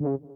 Mm-hmm.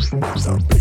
something.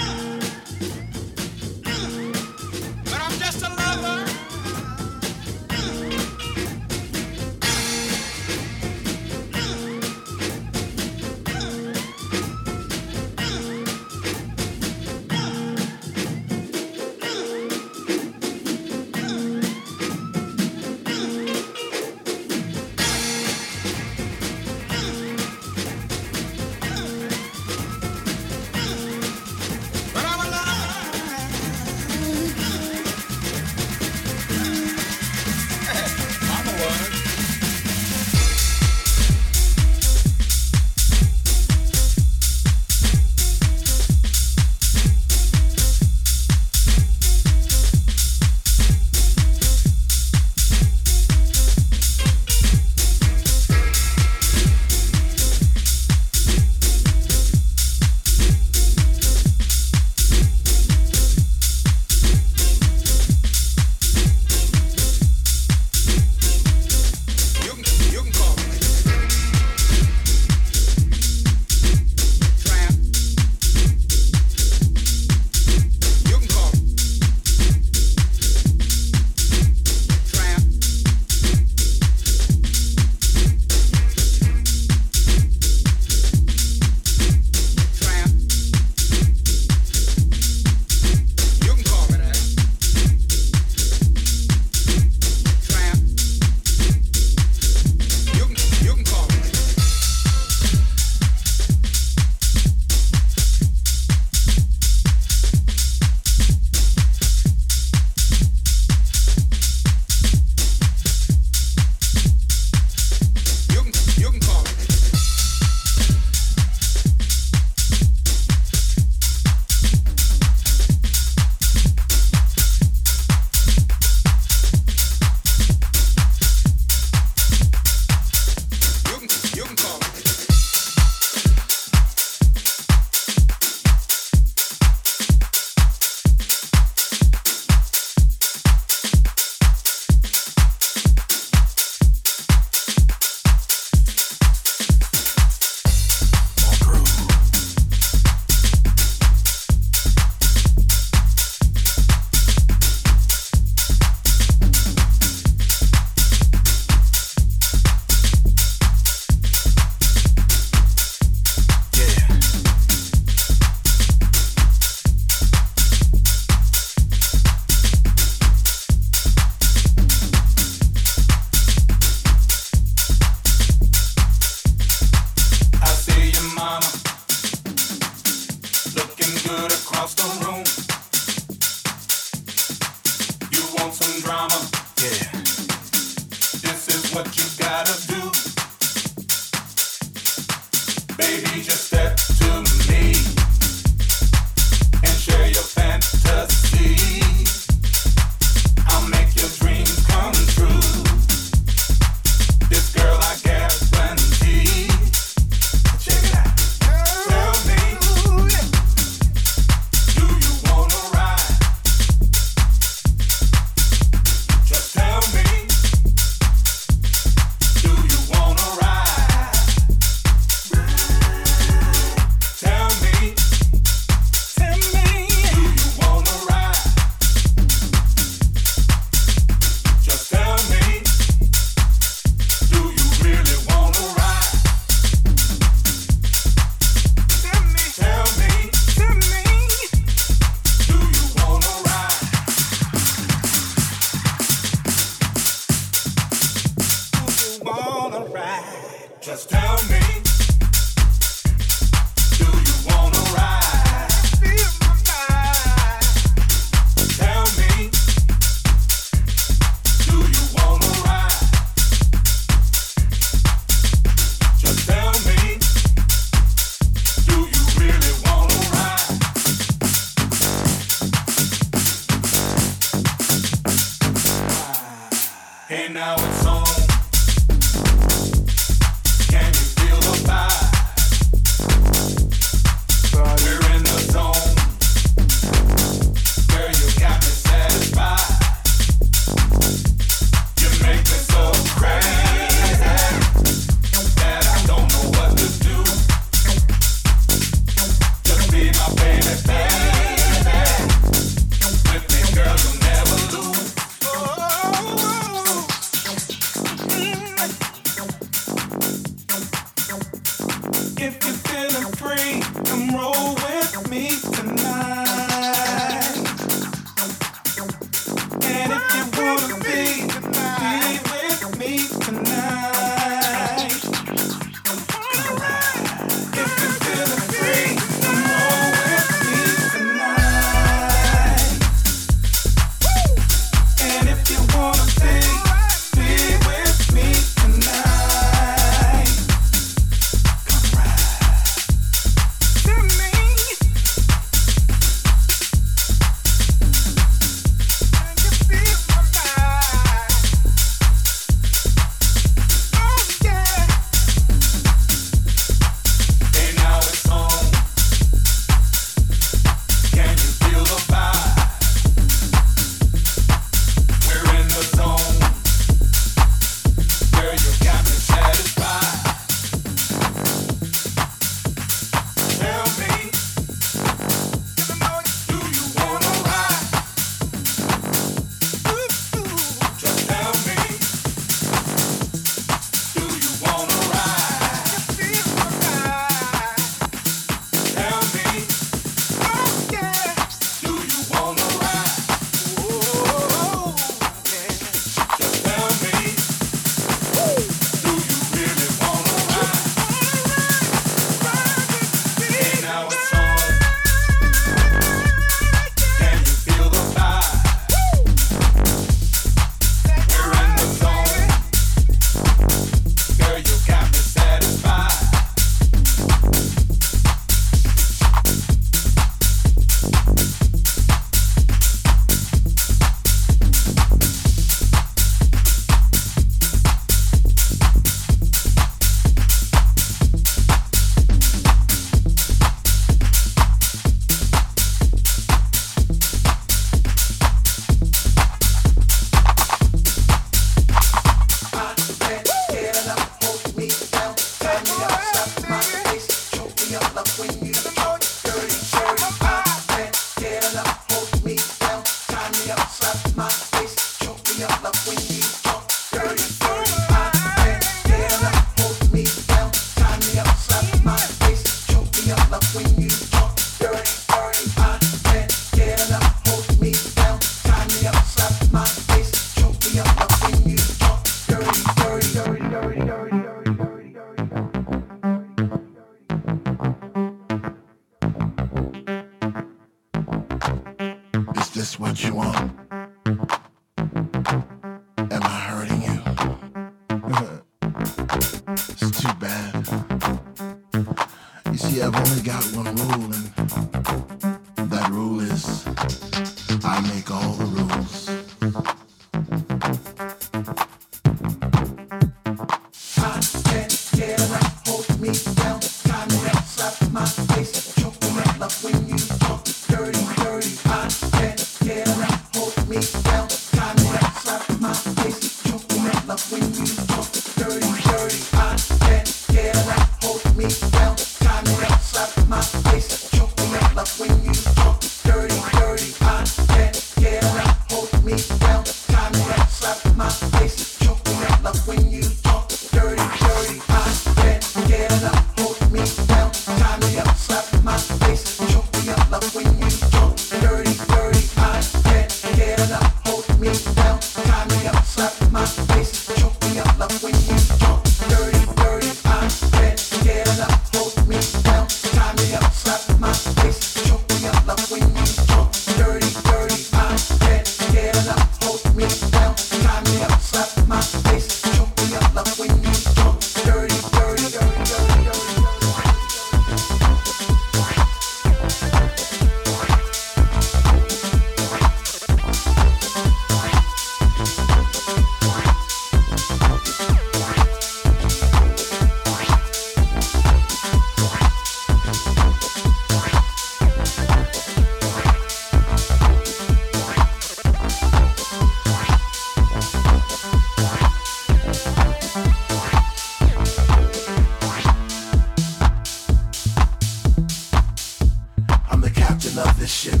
of this ship,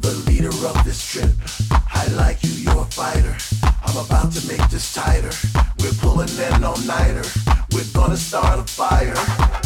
the leader of this trip. I like you, you're a fighter. I'm about to make this tighter. We're pulling an all-nighter. We're gonna start a fire.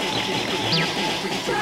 Yeah.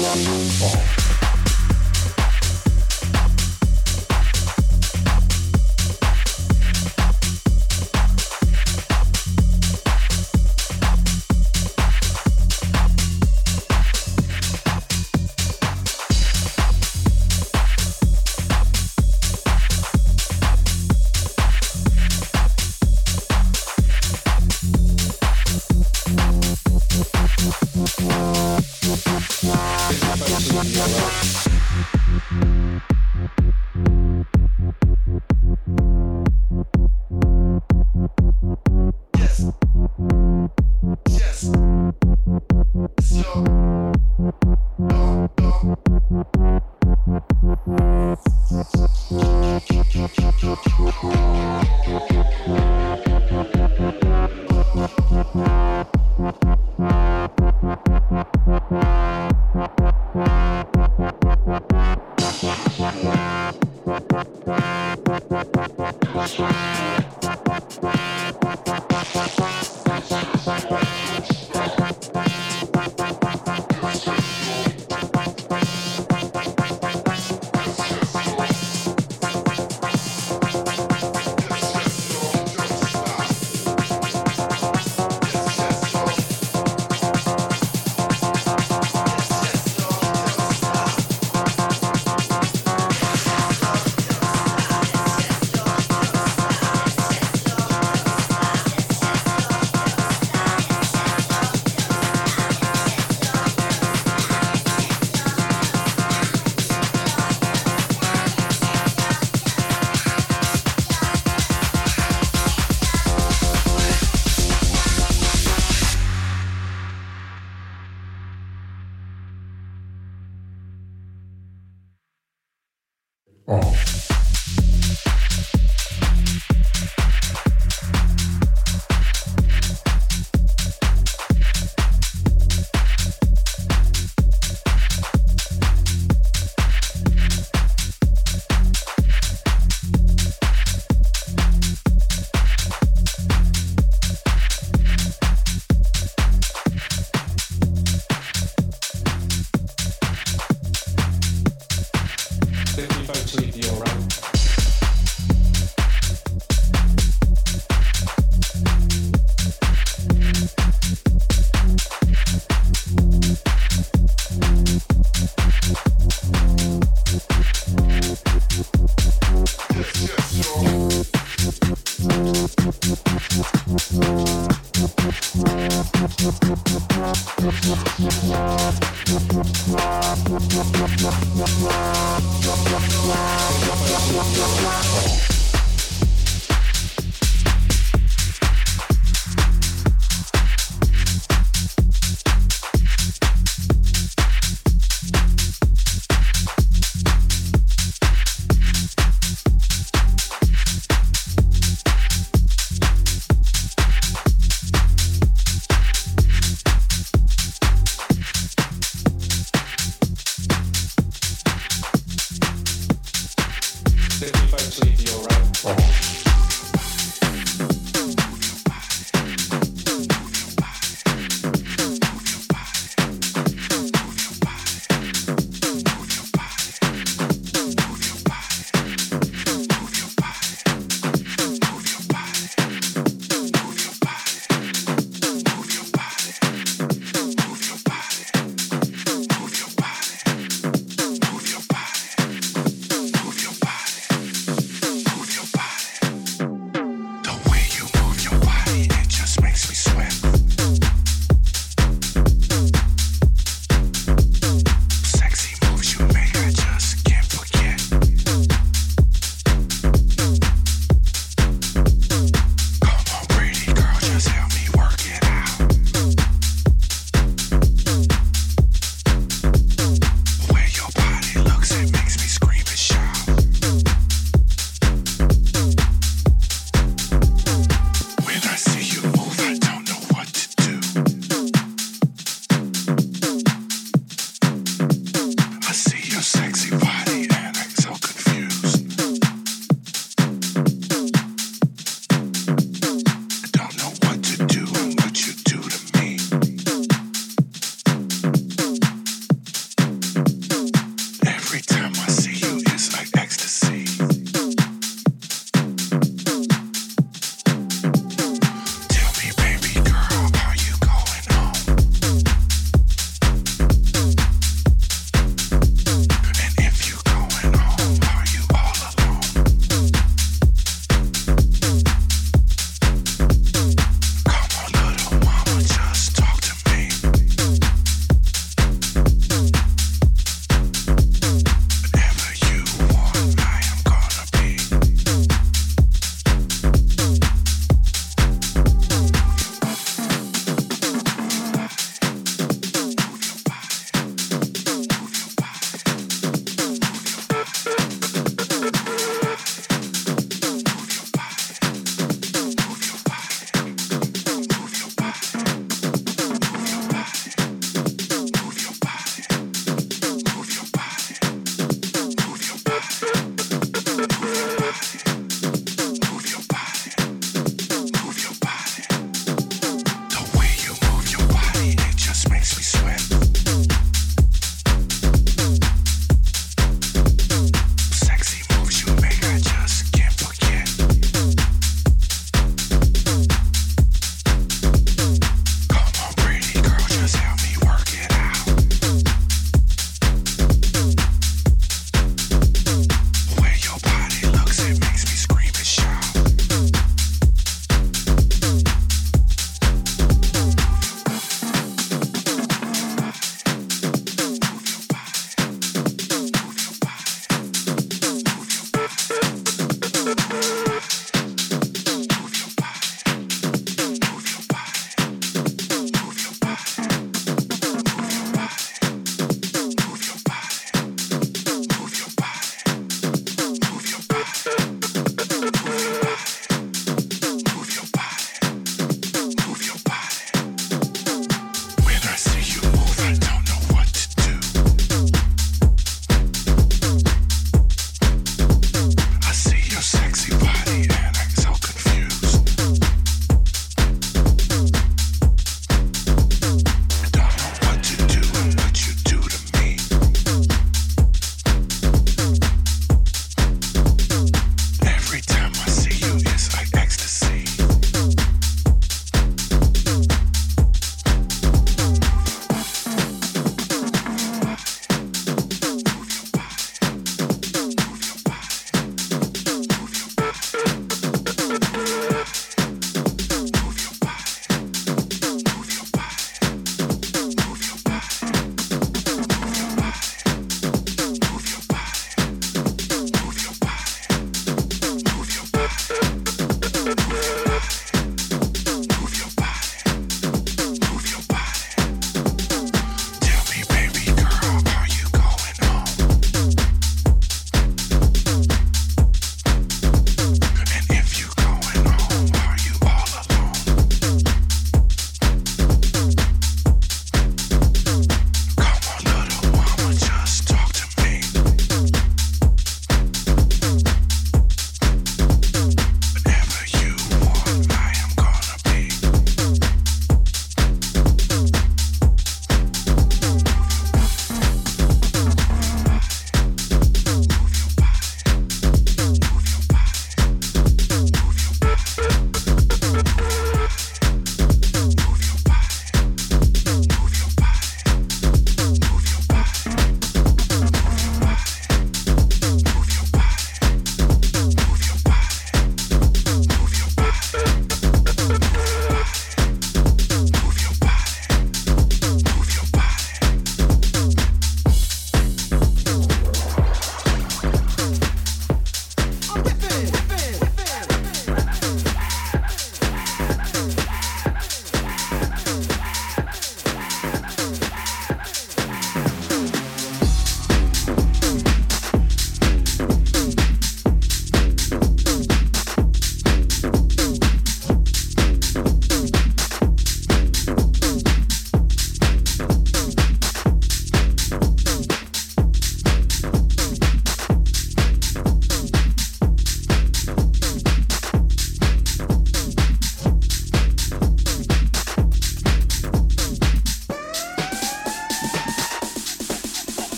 Oh.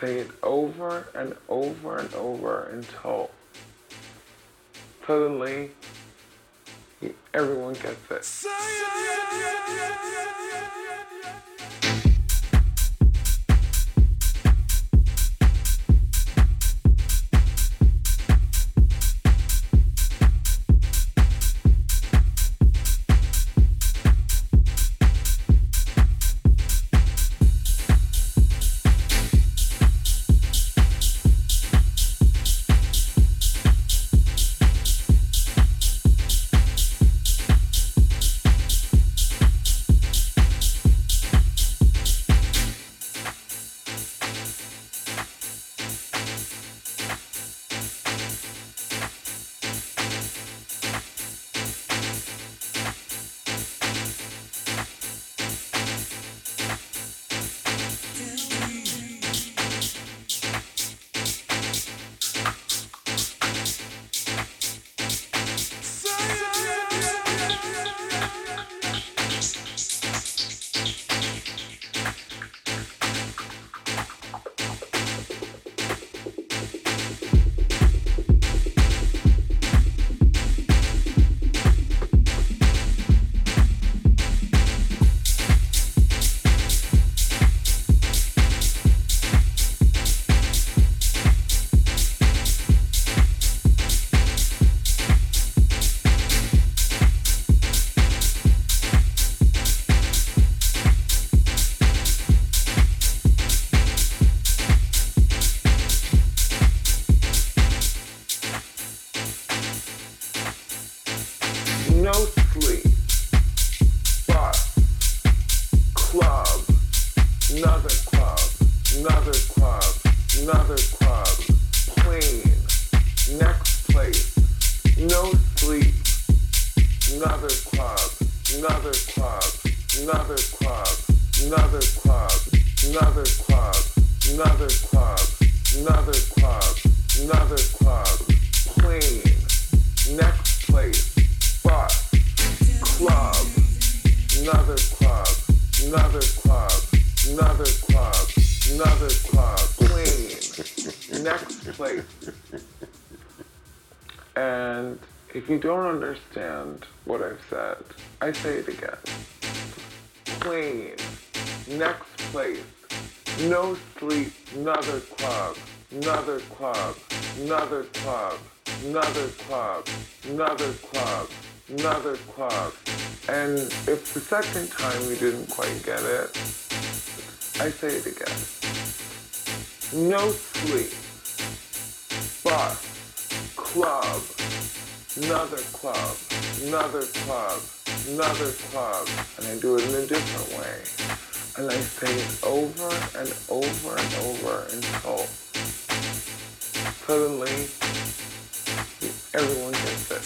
say it over and over and over until suddenly everyone gets it. I say it again. Clean, next place, no sleep, another club, another club, another club, another club, another club, another club. And if the second time you didn't quite get it, I say it again. No sleep, bus, club, another club, another club, another club, and I do it in a different way. And I say it over and over and over until suddenly everyone gets it.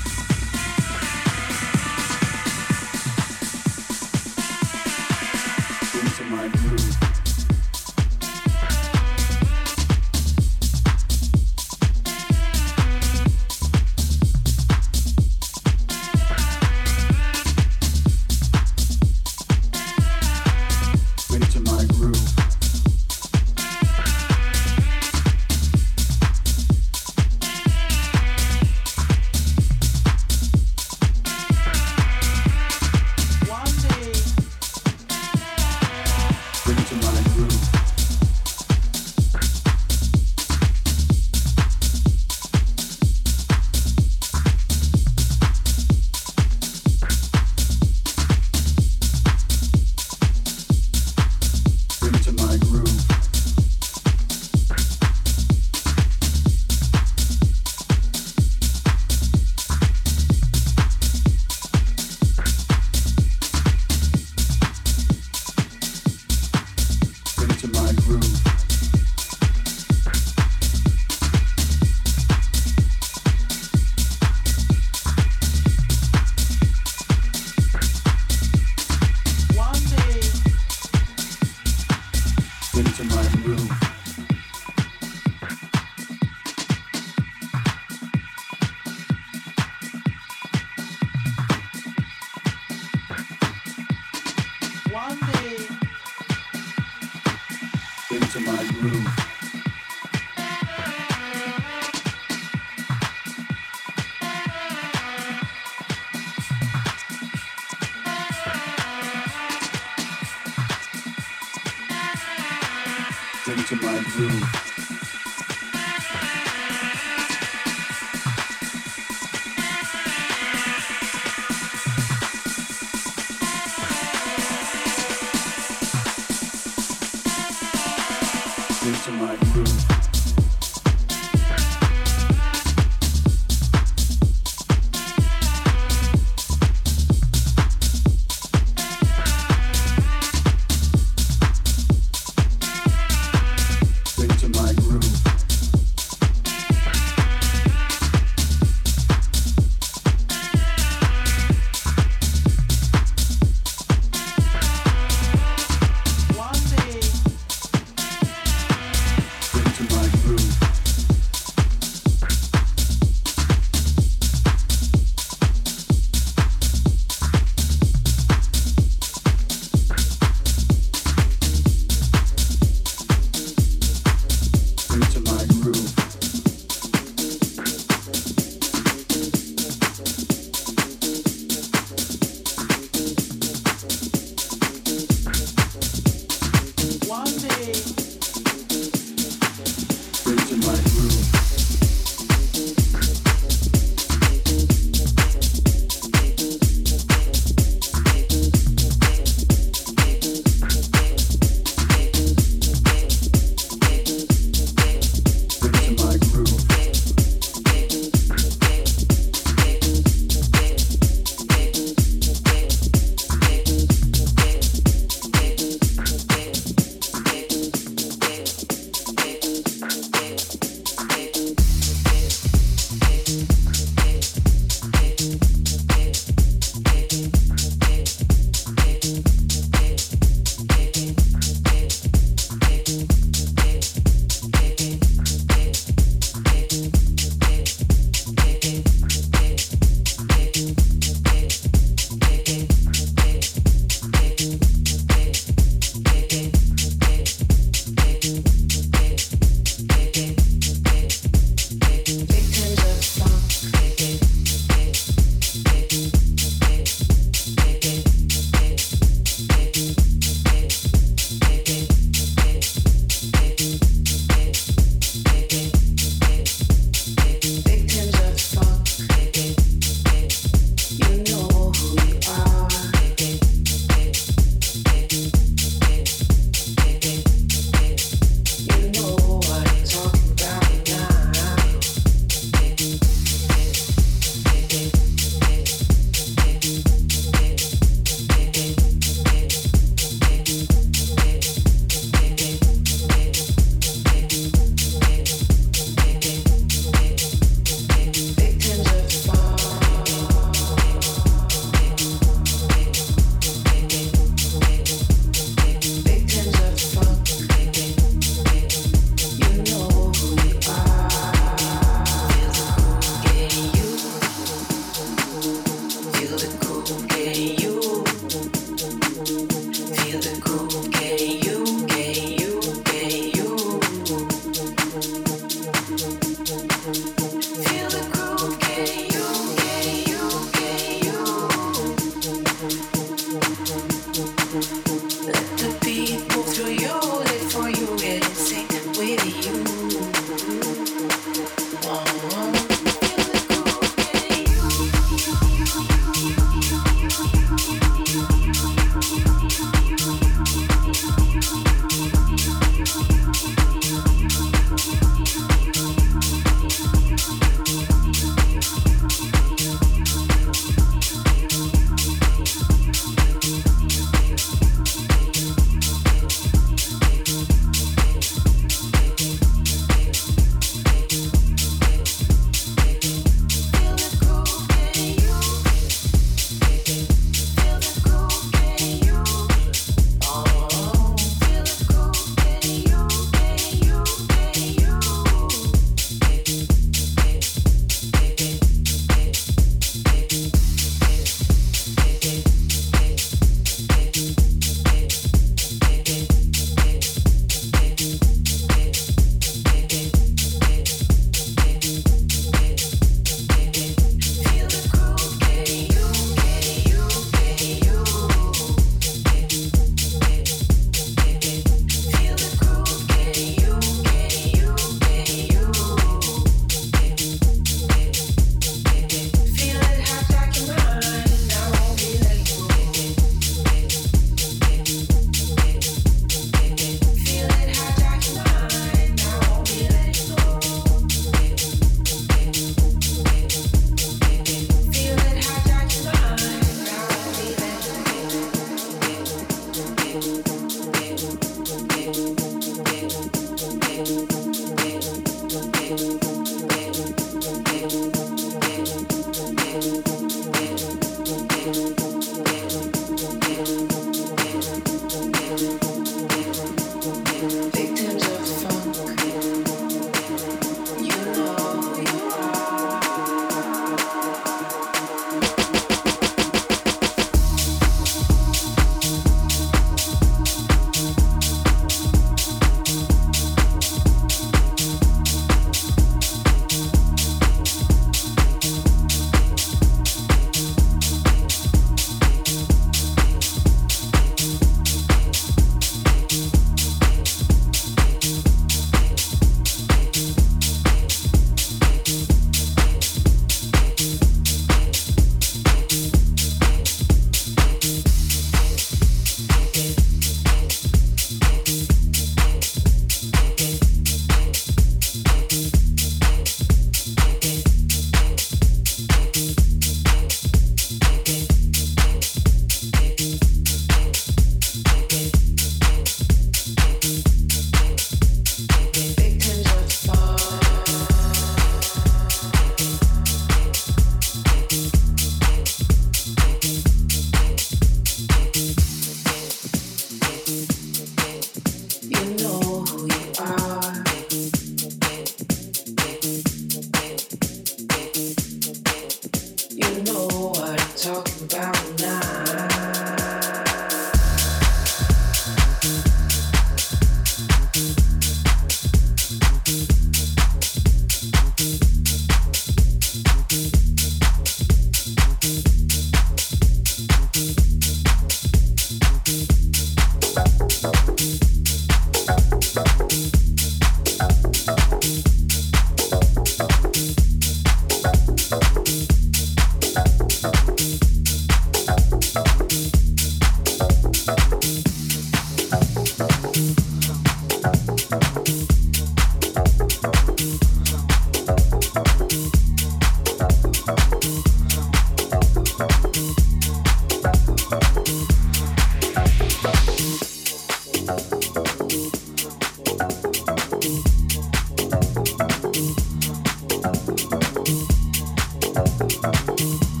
Drum,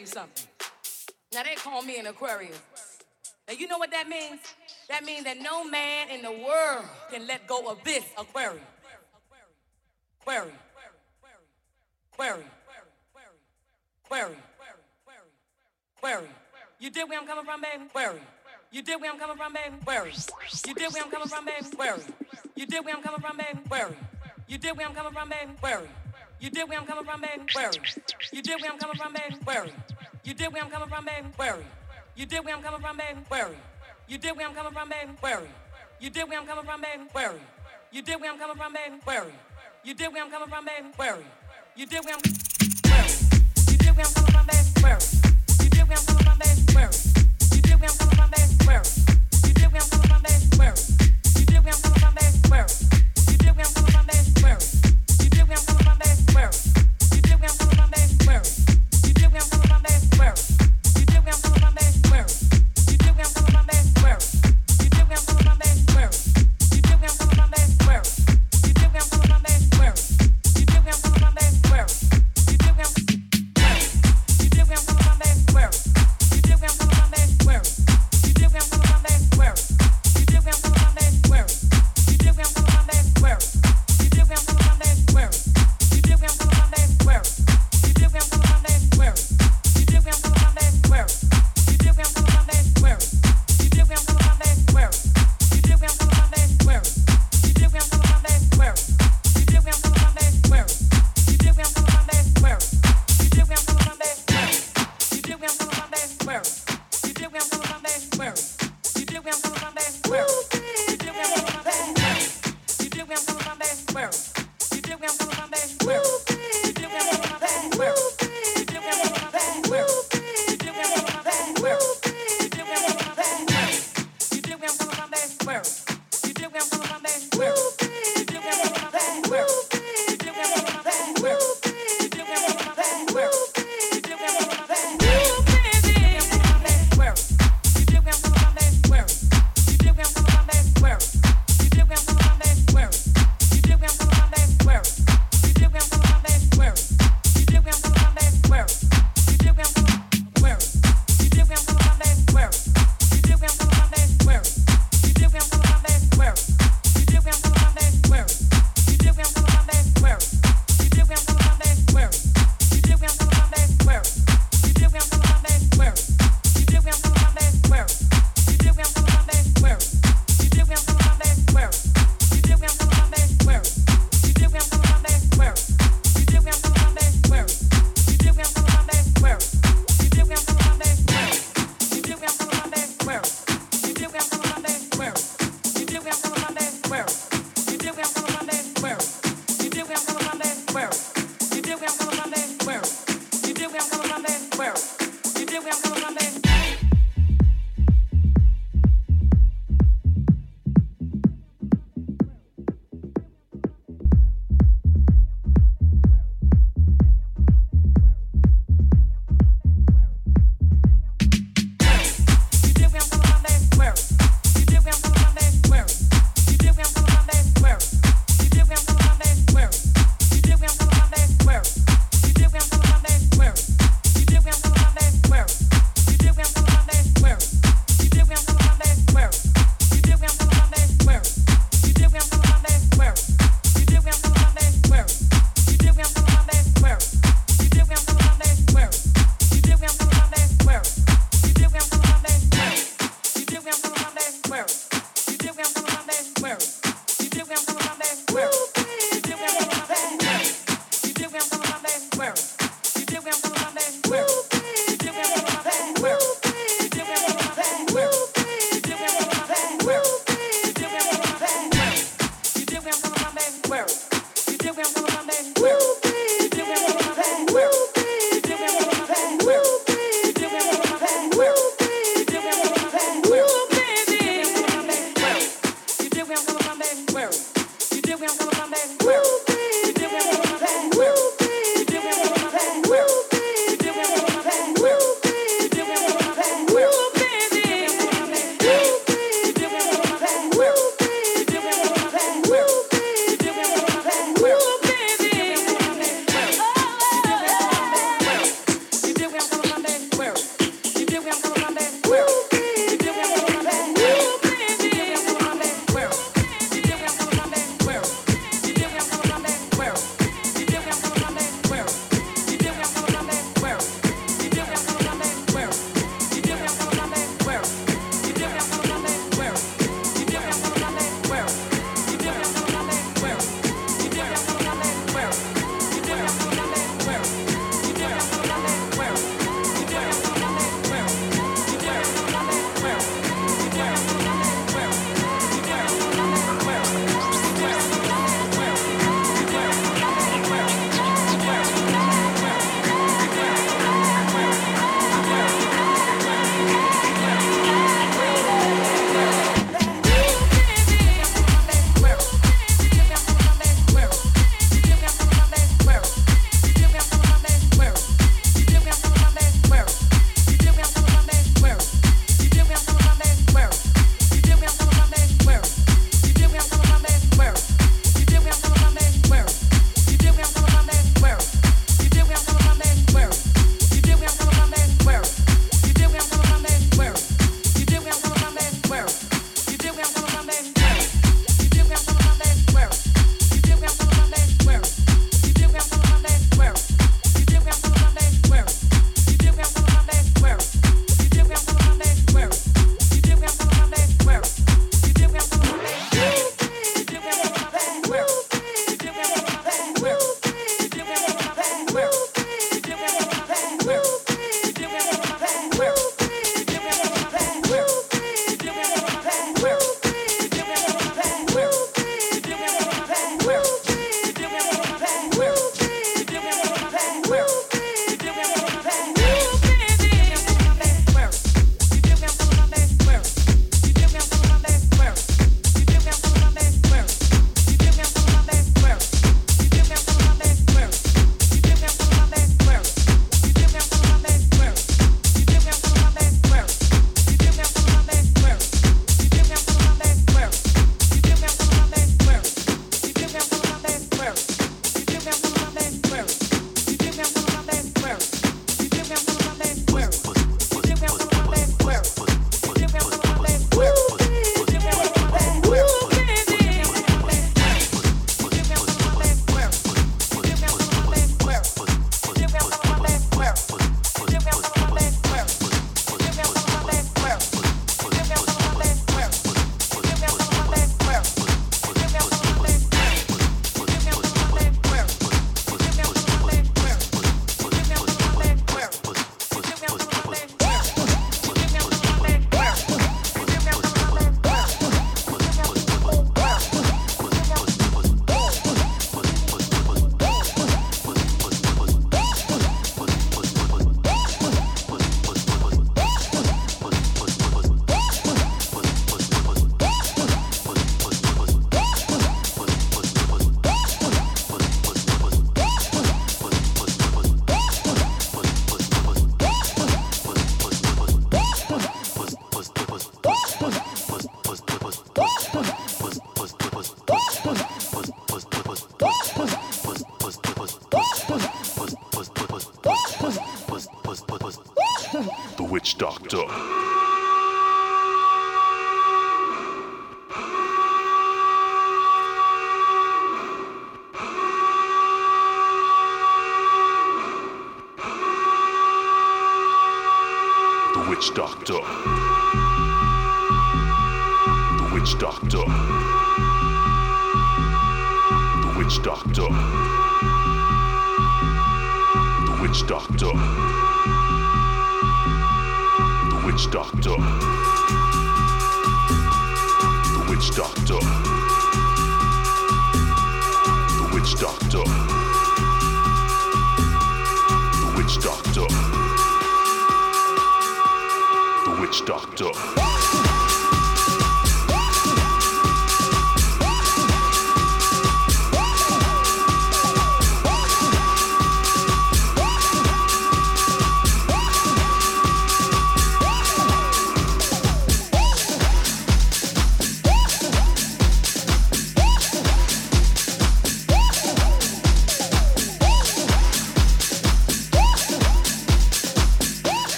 you something. Now they call me an Aquarius. Now you know what that means? That means that no man in the world can let go of this aquarium. Aquarium. Aquarium. Aquarium. Aquarium. You dig where I'm coming from, baby? Aquarium. You dig where I'm coming from, baby? Aquarium. You dig where I'm coming from, baby? Aquarium. You dig where I'm coming from, baby? Aquarium. You dig where I'm coming from, baby? Aquarium. You dig where I'm coming from, baby? Aquarium. You dig where I'm coming from, baby? Aquarium. You dig where I'm coming from, baby? Aquarium. You dig where I'm coming from, baby? Aquarium. You dig where I'm coming from, baby? Aquarium. You dig where I'm coming from, baby? Aquarium. You dig where I'm coming from, baby? Aquarium. You dig where I'm coming from, baby? Aquarium. You dig where I'm. You dig where I'm coming from, baby? Aquarium. You dig where I'm coming from, baby? Aquarium. You dig where I'm coming from, baby? Aquarium. You dig where I'm coming from, baby? Aquarium. You dig where I'm coming from, baby? Aquarium. You dig where I'm coming from, baby? You where Aquarium. You dig where I'm coming from, baby? Aquarium. You dig where I'm coming from, baby? Aquarium.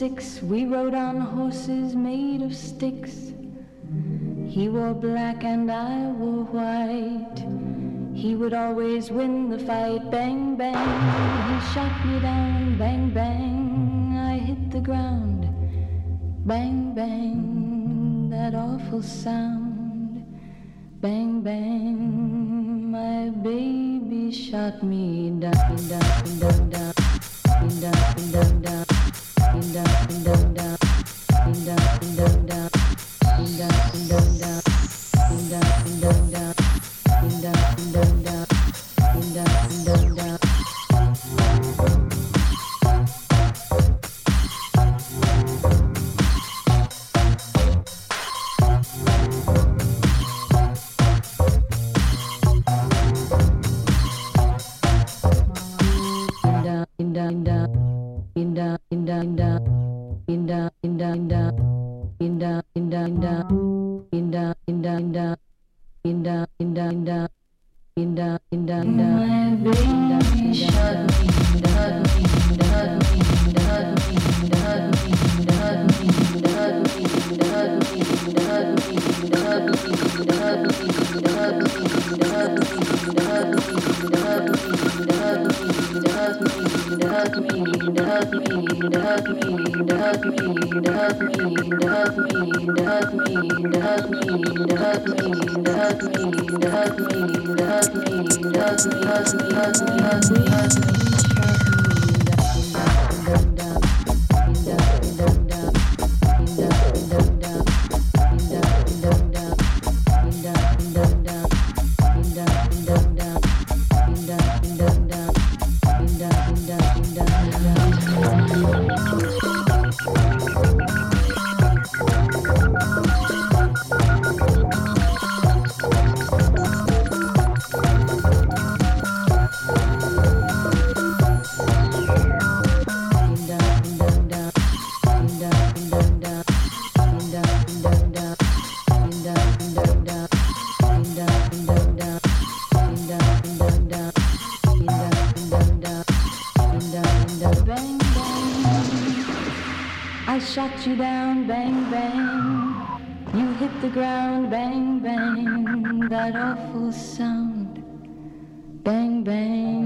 Six. We rode on horses made of sticks. He wore black and I wore white. He would always win the fight. Bang, bang. He shot me down. bang.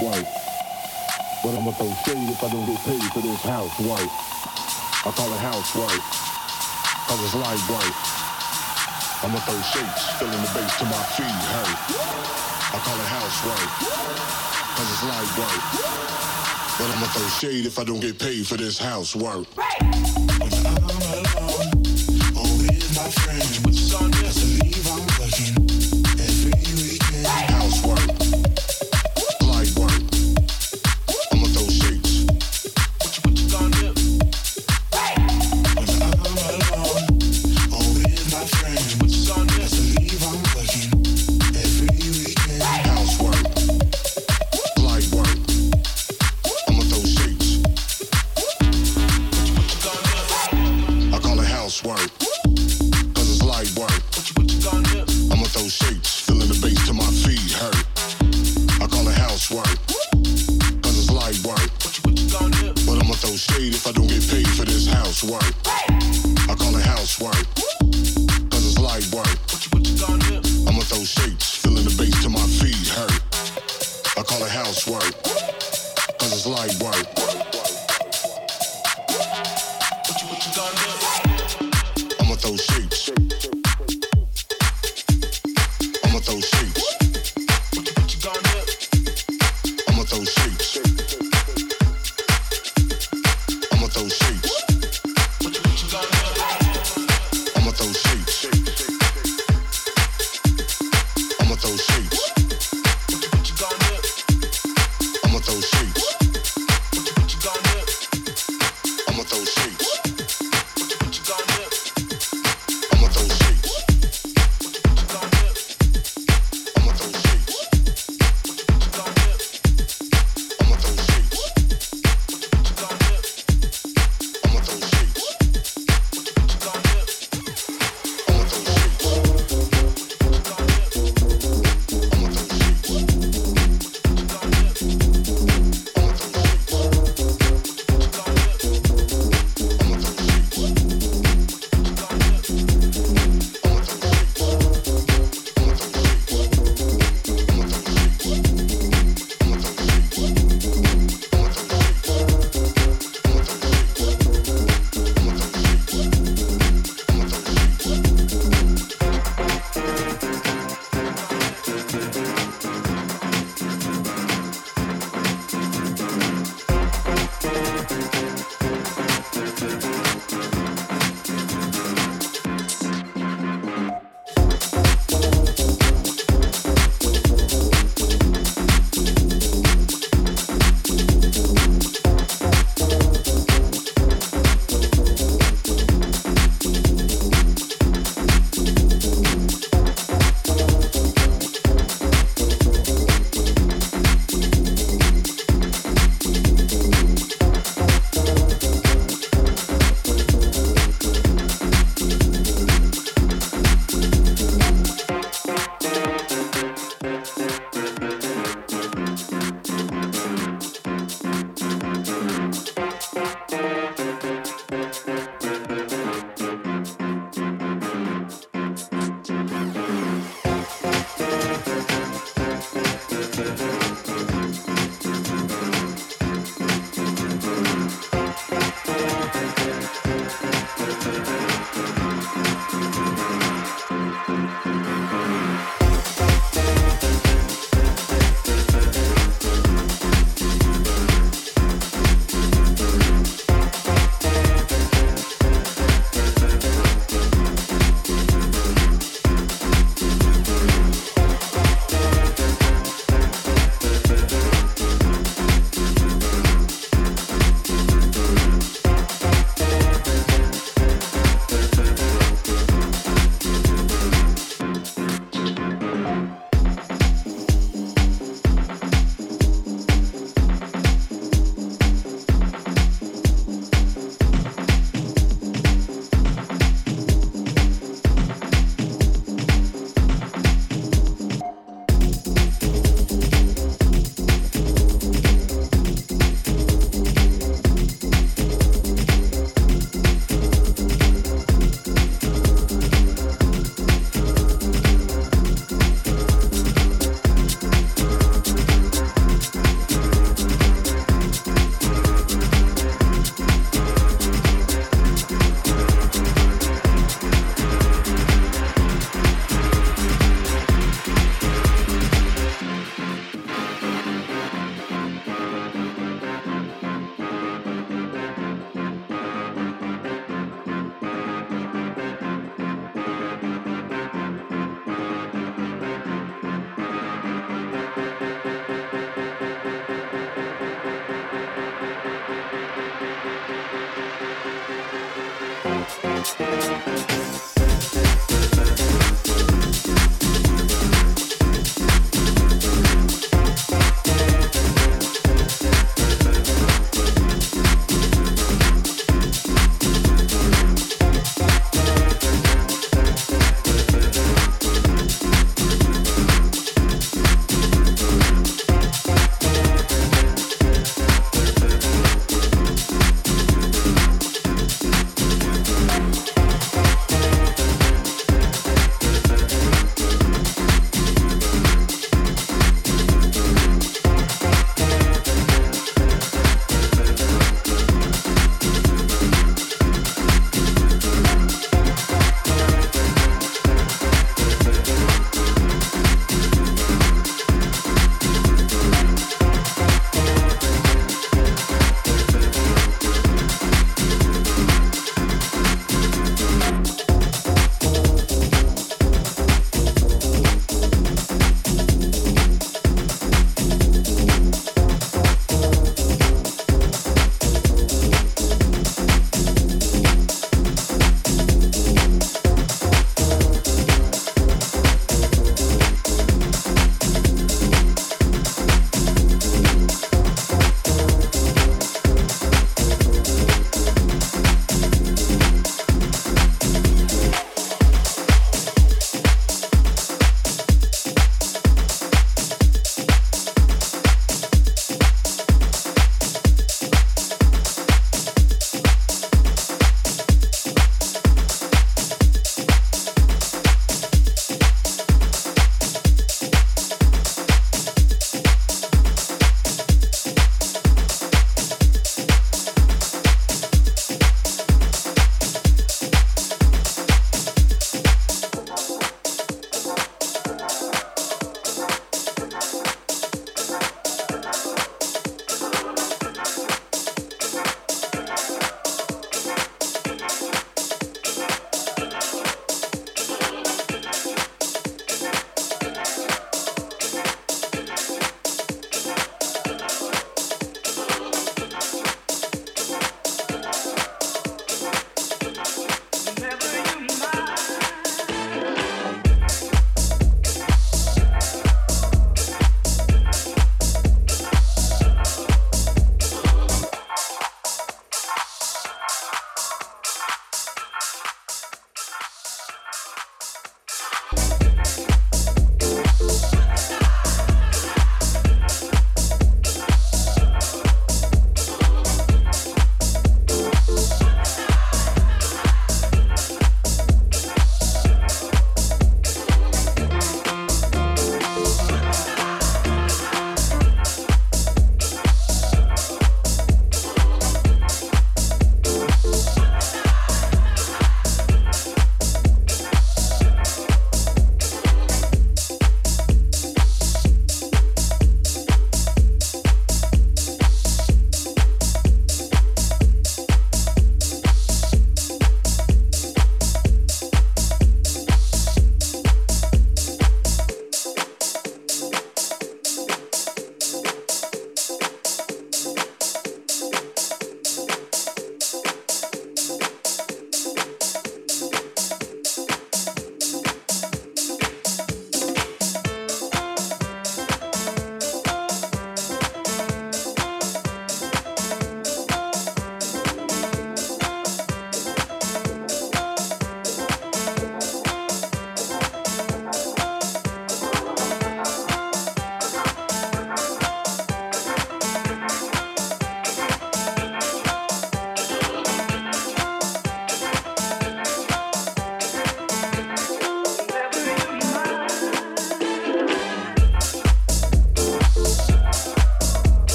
wife. But I'ma throw shade if I don't get paid for this housewife. I call it housewife. I it's like wife. I'ma throw shakes, filling the base to my feet, hey. I call it housewife. Cause it's like work. But I'ma throw shade if I don't get paid for this housework.